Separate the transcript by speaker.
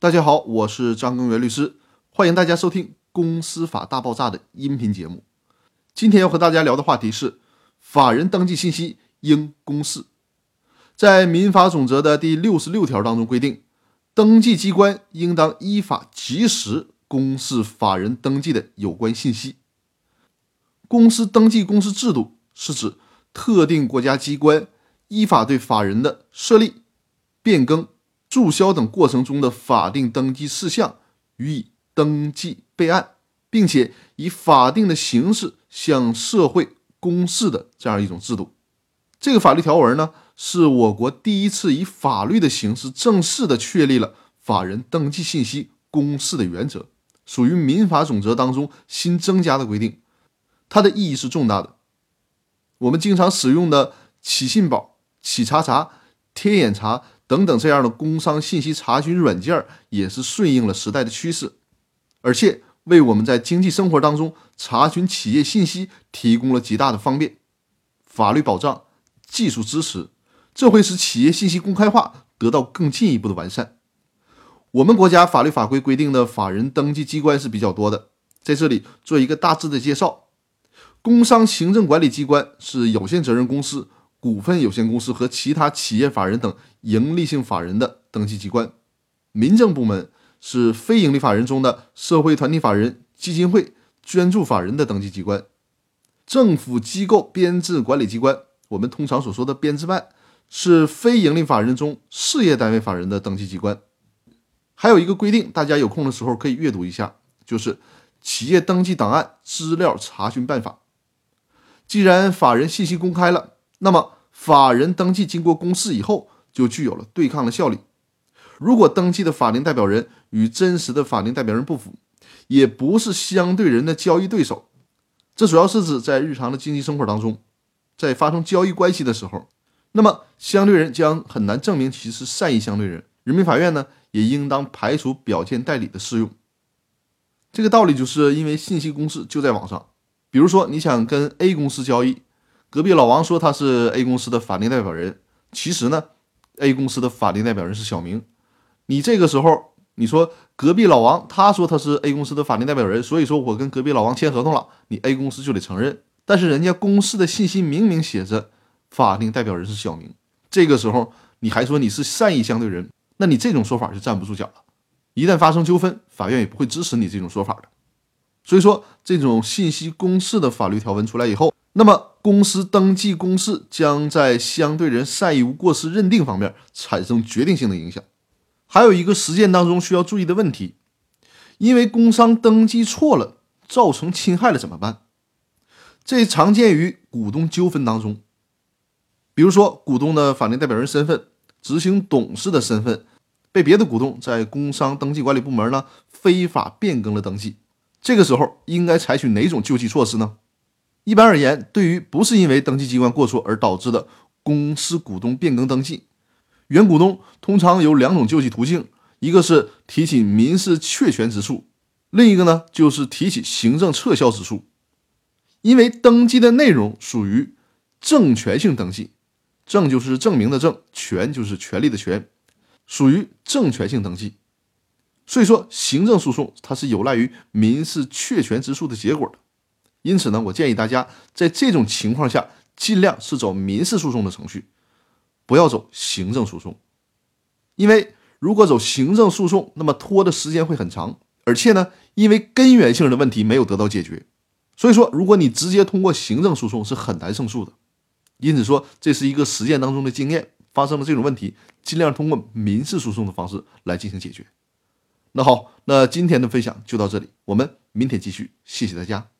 Speaker 1: 大家好，我是张根源律师，欢迎大家收听《公司法大爆炸》的音频节目。今天要和大家聊的话题是：法人登记信息应公示。在民法总则的第六十六条当中规定，登记机关应当依法及时公示法人登记的有关信息。公司登记公示制度是指特定国家机关依法对法人的设立、变更。注销等过程中的法定登记事项予以登记备案，并且以法定的形式向社会公示的这样一种制度。这个法律条文呢，是我国第一次以法律的形式正式的确立了法人登记信息公示的原则，属于民法总则当中新增加的规定。它的意义是重大的。我们经常使用的企信宝、企查查、天眼查。等等，这样的工商信息查询软件也是顺应了时代的趋势，而且为我们在经济生活当中查询企业信息提供了极大的方便。法律保障、技术支持，这会使企业信息公开化得到更进一步的完善。我们国家法律法规规定的法人登记机关是比较多的，在这里做一个大致的介绍：工商行政管理机关是有限责任公司。股份有限公司和其他企业法人等盈利性法人的登记机关，民政部门是非营利法人中的社会团体法人、基金会、捐助法人的登记机关，政府机构编制管理机关，我们通常所说的编制办是非营利法人中事业单位法人的登记机关。还有一个规定，大家有空的时候可以阅读一下，就是《企业登记档案资料查询办法》。既然法人信息公开了。那么，法人登记经过公示以后，就具有了对抗的效力。如果登记的法定代表人与真实的法定代表人不符，也不是相对人的交易对手，这主要是指在日常的经济生活当中，在发生交易关系的时候，那么相对人将很难证明其是善意相对人。人民法院呢，也应当排除表见代理的适用。这个道理就是因为信息公示就在网上，比如说你想跟 A 公司交易。隔壁老王说他是 A 公司的法定代表人，其实呢，A 公司的法定代表人是小明。你这个时候你说隔壁老王他说他是 A 公司的法定代表人，所以说我跟隔壁老王签合同了，你 A 公司就得承认。但是人家公司的信息明明写着法定代表人是小明，这个时候你还说你是善意相对人，那你这种说法就站不住脚了。一旦发生纠纷，法院也不会支持你这种说法的。所以说，这种信息公示的法律条文出来以后。那么，公司登记公示将在相对人善意无过失认定方面产生决定性的影响。还有一个实践当中需要注意的问题，因为工商登记错了，造成侵害了怎么办？这常见于股东纠纷当中，比如说股东的法定代表人身份、执行董事的身份被别的股东在工商登记管理部门呢非法变更了登记，这个时候应该采取哪种救济措施呢？一般而言，对于不是因为登记机关过错而导致的公司股东变更登记，原股东通常有两种救济途径：一个是提起民事确权之诉，另一个呢就是提起行政撤销之诉。因为登记的内容属于证权性登记，证就是证明的证，权就是权利的权，属于证权性登记，所以说行政诉讼它是有赖于民事确权之诉的结果的。因此呢，我建议大家在这种情况下尽量是走民事诉讼的程序，不要走行政诉讼。因为如果走行政诉讼，那么拖的时间会很长，而且呢，因为根源性的问题没有得到解决，所以说如果你直接通过行政诉讼是很难胜诉的。因此说，这是一个实践当中的经验，发生了这种问题，尽量通过民事诉讼的方式来进行解决。那好，那今天的分享就到这里，我们明天继续，谢谢大家。